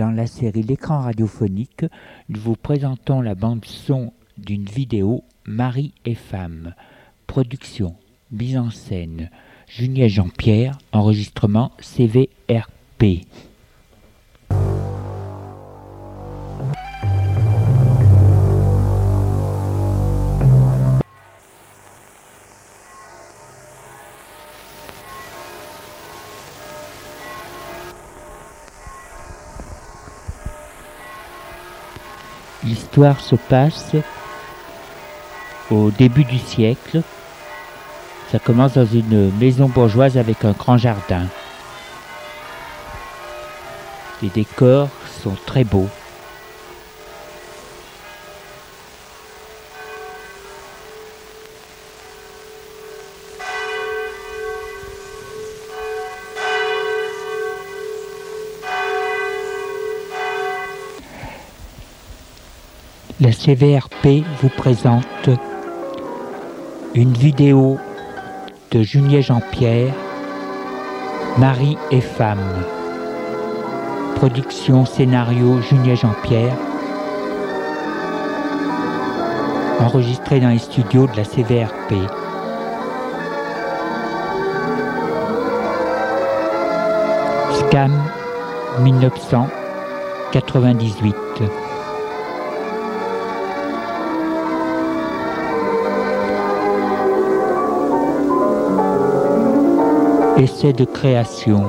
Dans la série L'écran radiophonique, nous vous présentons la bande-son d'une vidéo Marie et femme. Production, mise en scène, Julien Jean-Pierre, enregistrement CVRP. L'histoire se passe au début du siècle. Ça commence dans une maison bourgeoise avec un grand jardin. Les décors sont très beaux. La CVRP vous présente une vidéo de Julien Jean-Pierre, Marie et femme. Production scénario Julien Jean-Pierre. Enregistré dans les studios de la CVRP. Scam 1998. Essai de création.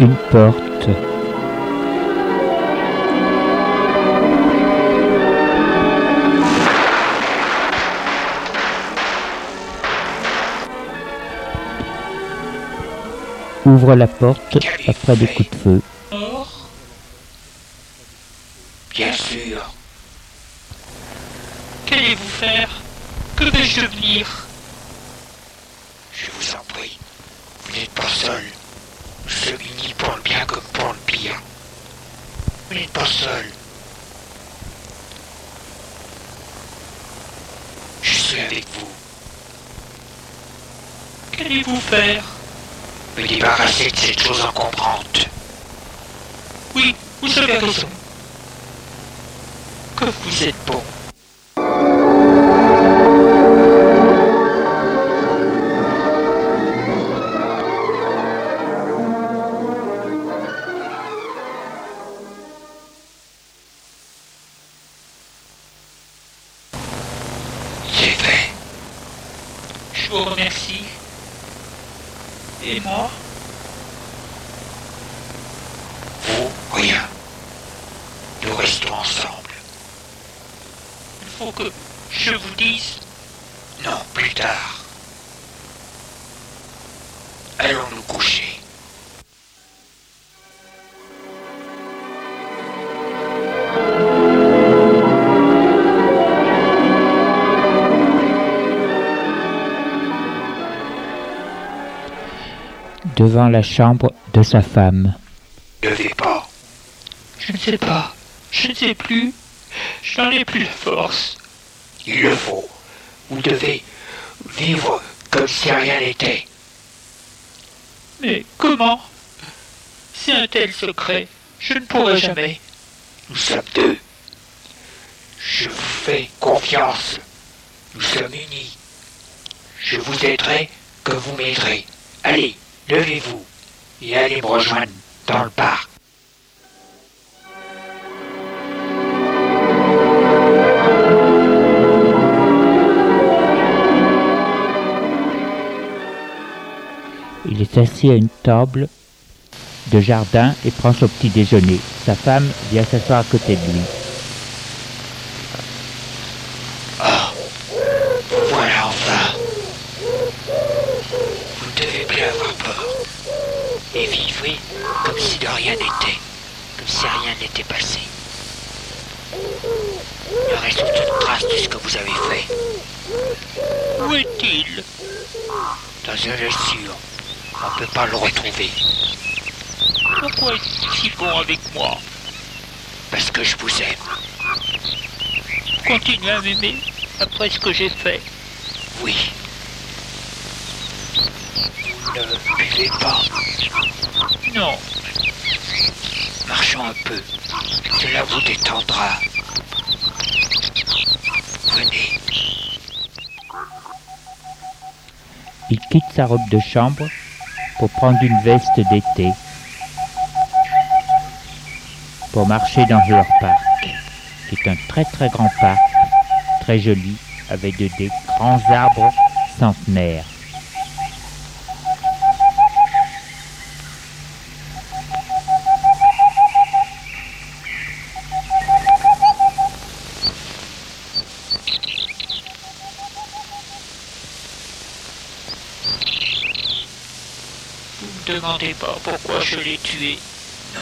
Une porte. Ouvre la porte après des coups de feu. Or Bien sûr. Qu'allez-vous faire? Que vais-je devenir? Je vous en prie, vous n'êtes pas seul. Sommes unis pour le bien comme pour le pire. Vous n'êtes pas seul. Je suis avec vous. Qu'allez-vous faire? Me débarrasser de cette chose encombrante. Oui, vous avez raison. Que vous êtes bon. Allons nous coucher. devant la chambre de sa femme. Ne vais pas. Je ne sais pas. Je ne sais plus. Je n'en ai plus la force. Il le faut. Vous devez vivre comme si rien n'était. Mais comment? C'est un tel secret. Je ne pourrai jamais. Nous sommes deux. Je vous fais confiance. Nous sommes unis. Je vous aiderai que vous m'aiderez. Allez, levez-vous et allez me rejoindre dans le parc. Il est assis à une table de jardin et prend son petit déjeuner. Sa femme vient s'asseoir à côté de lui. Voilà enfin. Vous devez plus avoir peur. Et vivez comme si de rien n'était. Comme si rien n'était passé. Il reste aucune trace de ce que vous avez fait. Où est-il? Dans une sûr. On peut pas le retrouver. Pourquoi es-tu si bon avec moi Parce que je vous aime. Continue à m'aimer après ce que j'ai fait. Oui. Ne buvez pas. Non, Marchons un peu. Cela vous détendra. Venez. Il quitte sa robe de chambre pour prendre une veste d'été pour marcher dans leur parc, qui est un très très grand parc, très joli, avec de, des grands arbres centenaires. Demandez pas pourquoi je l'ai tué. Non.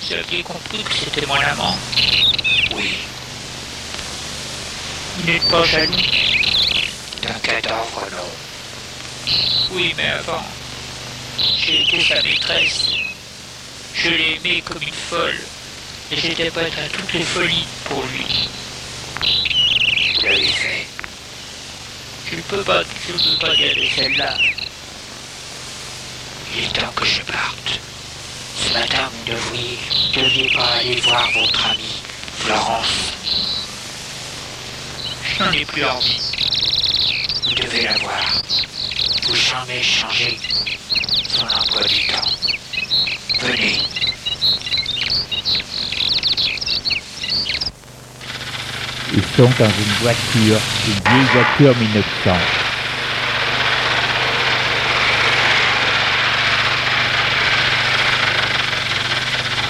Vous aviez compris que c'était mon amant. Oui. Vous n'êtes pas jaloux D'un cadavre, non. Oui, mais avant, j'ai été sa maîtresse. Je l'ai aimé comme une folle. Et j'étais prête à toutes les folies pour lui. Vous l'avez fait. Je ne peux pas, je ne peux pas garder celle-là. Il est temps que je parte. Ce matin, vous ne deviez pas aller voir votre amie, Florence. Je n'en ai plus envie. Vous devez la voir. Vous jamais changer son emploi du temps. Venez. Ils sont dans une voiture, une vieille voiture 1900.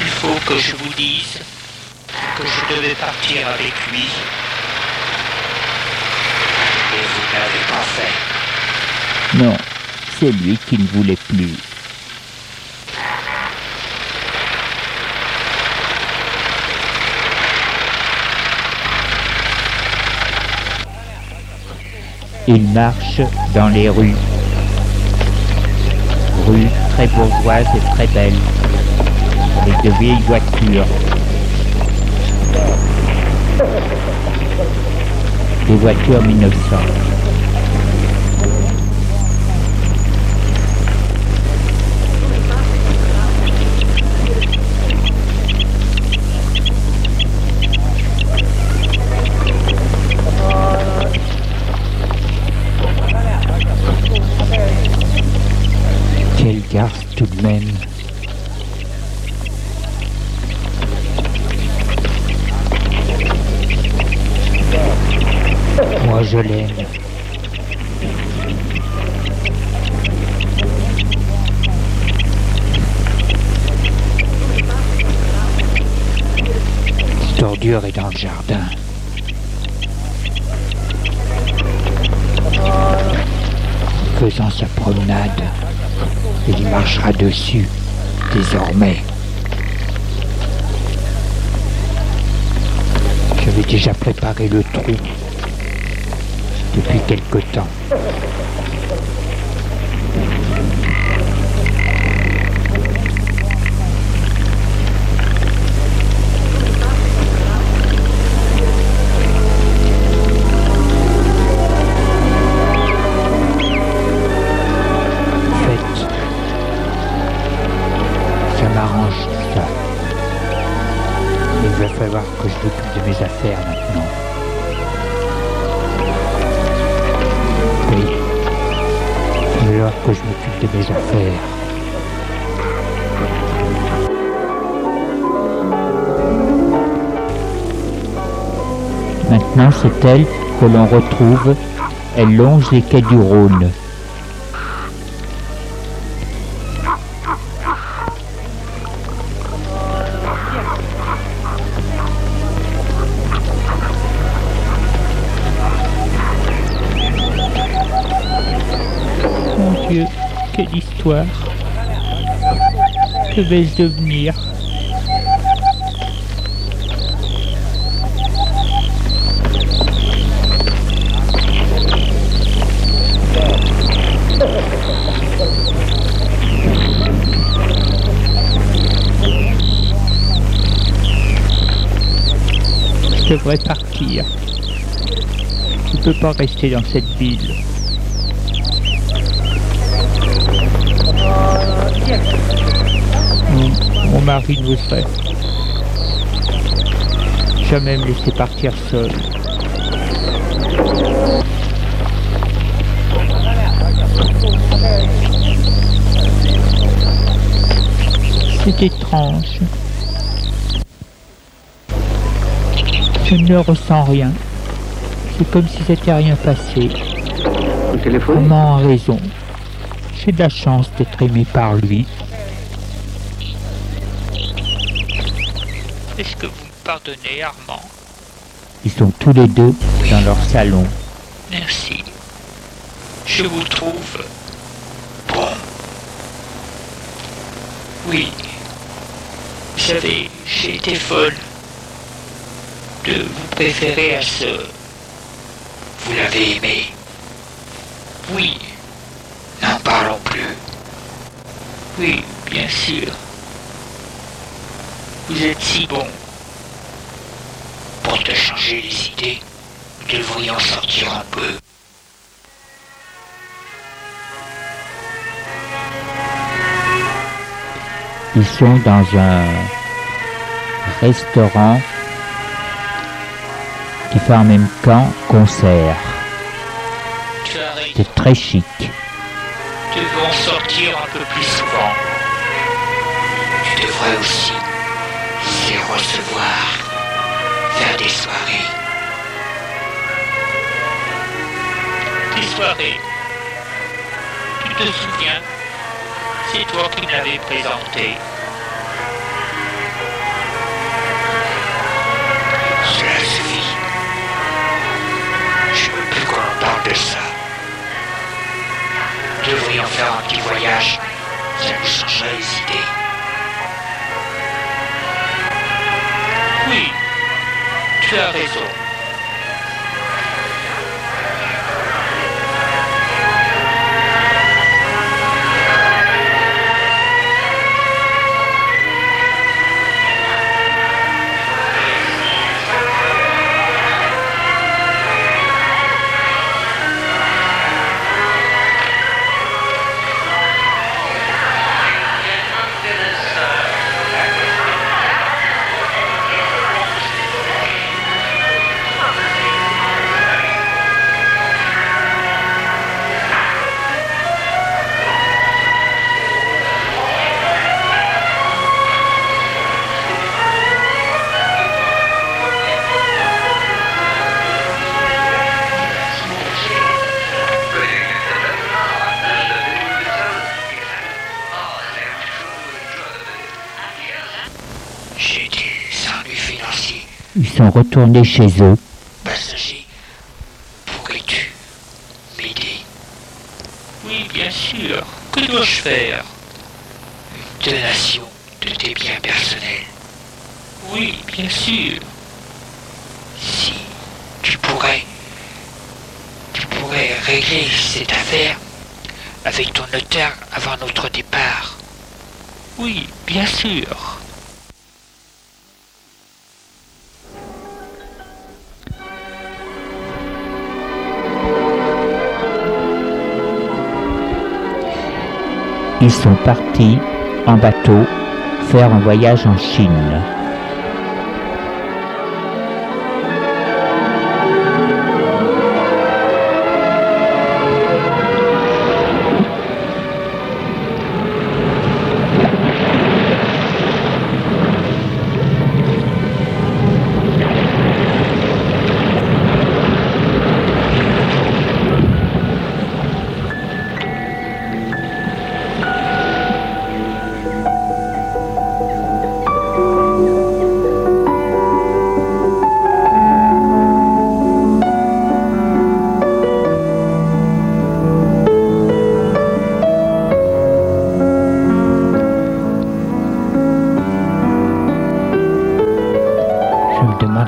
Il faut que je vous dise que je devais partir avec lui. Et vous ne l'avez pas fait. Non, c'est lui qui ne voulait plus. Il marche dans les rues. Rues très bourgeoises et très belles, avec de vieilles voitures. Des voitures 1900. Quelle garce tout de même. Moi je l'aime. Cette ordure est dans le jardin. Faisant sa promenade, il marchera dessus, désormais. J'avais déjà préparé le trou depuis quelque temps. C'est elle que l'on retrouve. Elle longe les quais du Rhône. Mon Dieu, quelle histoire. Que vais-je devenir? Devrais partir. Je ne peux pas rester dans cette ville. Mon, mari n'oserait jamais me laisser partir seul. C'est étrange. Je ne ressens rien. C'est comme si c'était rien passé. Maman a raison. J'ai de la chance d'être aimé par lui. Est-ce que vous me pardonnez, Armand? Ils sont tous les deux dans leur salon. Merci. Je vous trouve bon. Oui. Vous savez, j'ai été folle de vous préférer à ce... Vous l'avez aimé Oui. N'en parlons plus. Oui, bien sûr. Vous êtes si bon. Pour te changer les idées, nous devrions sortir un peu. Ils sont dans un restaurant fait en même temps concert. C'est très chic. Sortir un peu plus souvent. Tu devrais aussi les recevoir, faire des soirées. Des soirées. Tu te souviens C'est toi qui l'avais présenté. De ça. Devrions faire un petit voyage. Ça nous changerait les idées. Oui, tu as raison. Ils sont retournés chez eux. Passager, pourrais-tu m'aider? Oui, bien sûr. Que dois-je faire? Une donation de tes biens personnels? Oui, bien sûr. Si tu pourrais, tu pourrais régler cette affaire avec ton notaire avant notre départ. Oui, bien sûr. Ils sont partis en bateau faire un voyage en Chine.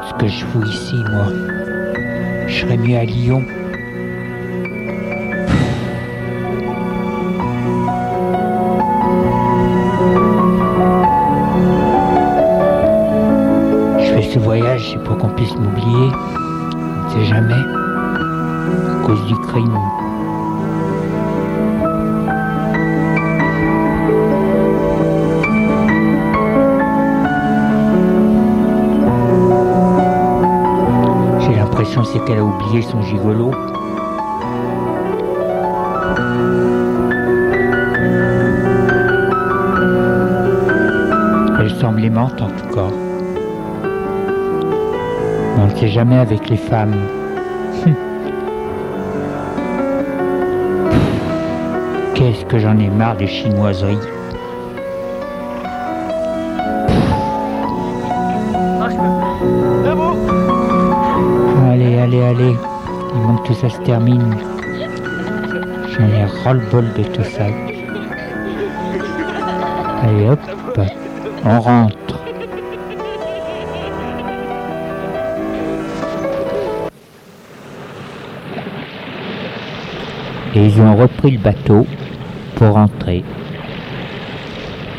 Ce que je fous ici, moi. Je serais mieux à Lyon. Je fais ce voyage, c'est pour qu'on puisse m'oublier. On ne sait jamais. À cause du crime. Oublié son gigolo. Elle semble aimante en tout cas. On ne sait jamais avec les femmes. Qu'est-ce que j'en ai marre des chinoiseries. Que ça se termine. J'en ai ras-le-bol de tout ça. Allez hop, on rentre. Et ils ont repris le bateau pour rentrer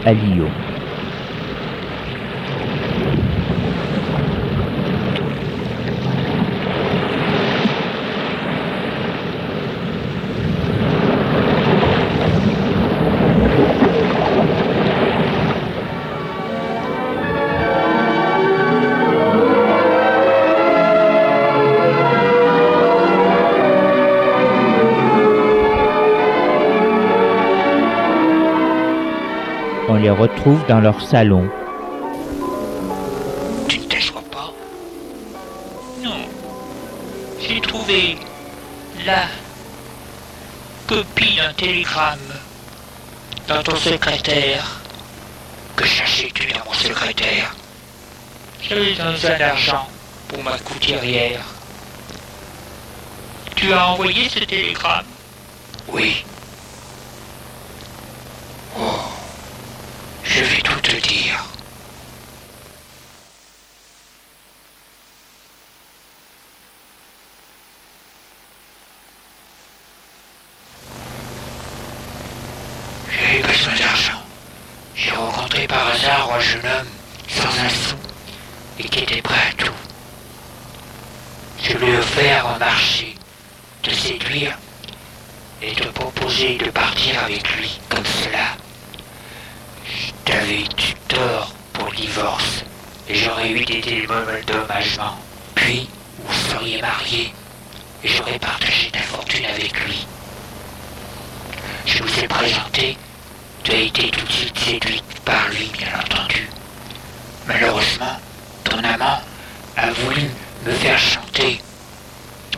à Lyon. Dans leur salon. Tu ne t'assois pas Non. J'ai trouvé la copie d'un télégramme dans ton secrétaire. Que cherchais-tu dans mon secrétaire? J'avais besoin d'argent pour ma couturière. Tu as envoyé ce télégramme? Oui. Oh. Je vais tout te dire. J'avais besoin d'argent. J'ai rencontré par hasard un jeune homme sans un sou et qui était prêt à tout. Je lui ai offert un marché, de séduire et de proposer de partir avec lui comme cela. Je t'avais eu tort pour le divorce et j'aurais eu des dédommagements. Puis, vous seriez mariés et j'aurais partagé ta fortune avec lui. Je vous ai présenté, tu as été tout de suite séduite par lui, bien entendu. Malheureusement, ton amant a voulu me faire chanter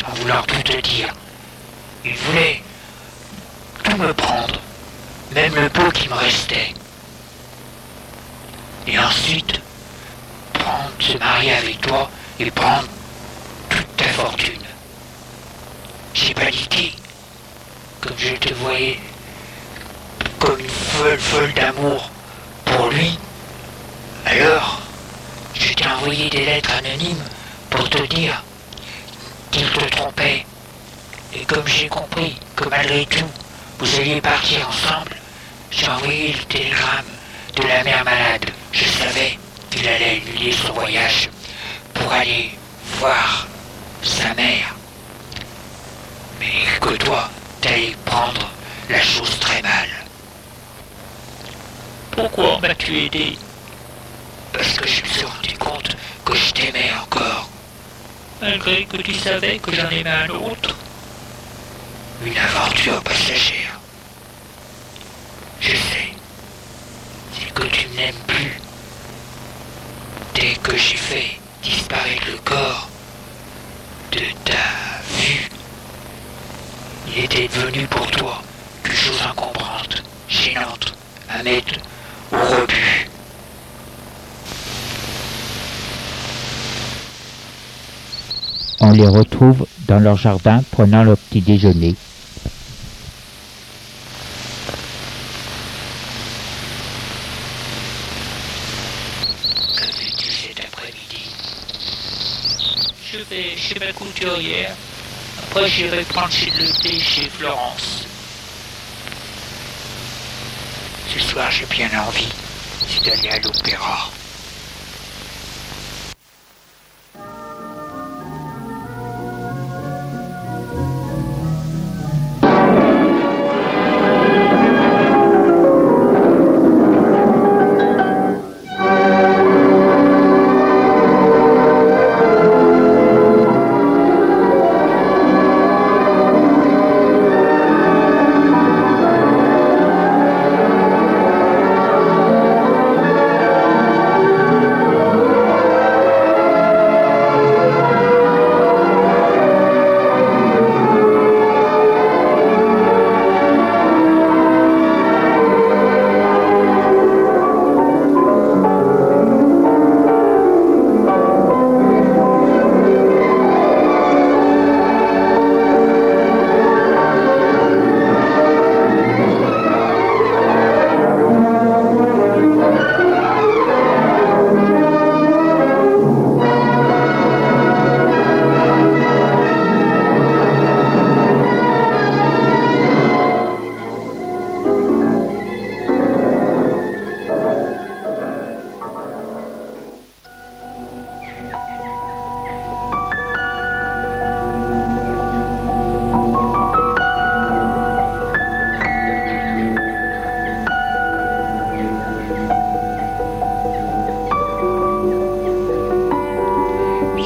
en voulant tout te dire. Il voulait tout me prendre, même le peu qui me restait. Et ensuite, prendre, se marier avec toi et prendre toute ta fortune. J'ai paniqué, comme je te voyais comme une folle folle d'amour pour lui. Alors, je t'ai envoyé des lettres anonymes pour te dire qu'il te trompait. Et comme j'ai compris que malgré tout, vous alliez partir ensemble, j'ai envoyé le télégramme de la mère malade. Je savais qu'il allait annuler son voyage pour aller voir sa mère. Mais que toi, t'allais prendre la chose très mal. Pourquoi m'as-tu aidé? Parce que je me suis rendu compte que je t'aimais encore. Malgré que tu savais que j'en aimais un autre Une aventure passagère. Je sais. C'est que tu n'aimes plus. Dès que j'ai fait disparaître le corps de ta vue, il était devenu pour toi une chose incomprante, gênante, à mettre au rebut. On les retrouve dans leur jardin prenant leur petit déjeuner. Ma couturière. Après, j'irai prendre chez le thé chez Florence. Ce soir, j'ai bien envie, d'aller à l'opéra.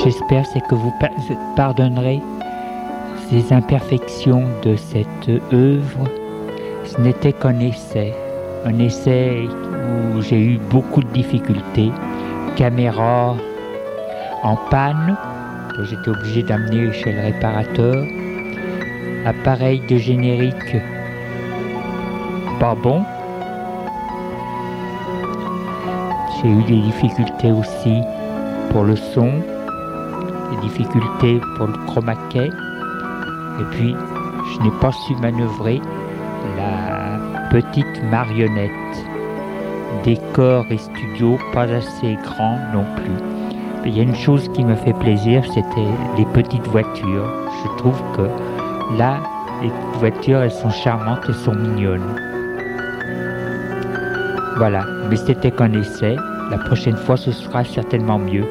J'espère, c'est que vous pardonnerez ces imperfections de cette œuvre. Ce n'était qu'un essai, un essai où j'ai eu beaucoup de difficultés. Caméra en panne, que j'étais obligé d'amener chez le réparateur. Appareil de générique pas bon. J'ai eu des difficultés aussi pour le son, difficultés pour le chroma key. Et puis, je n'ai pas su manœuvrer la petite marionnette. Décor et studio pas assez grand non plus. Il y a une chose qui me fait plaisir, c'était les petites voitures. Je trouve que là, les voitures, elles sont charmantes, elles sont mignonnes. Voilà, mais c'était qu'un essai. La prochaine fois, ce sera certainement mieux.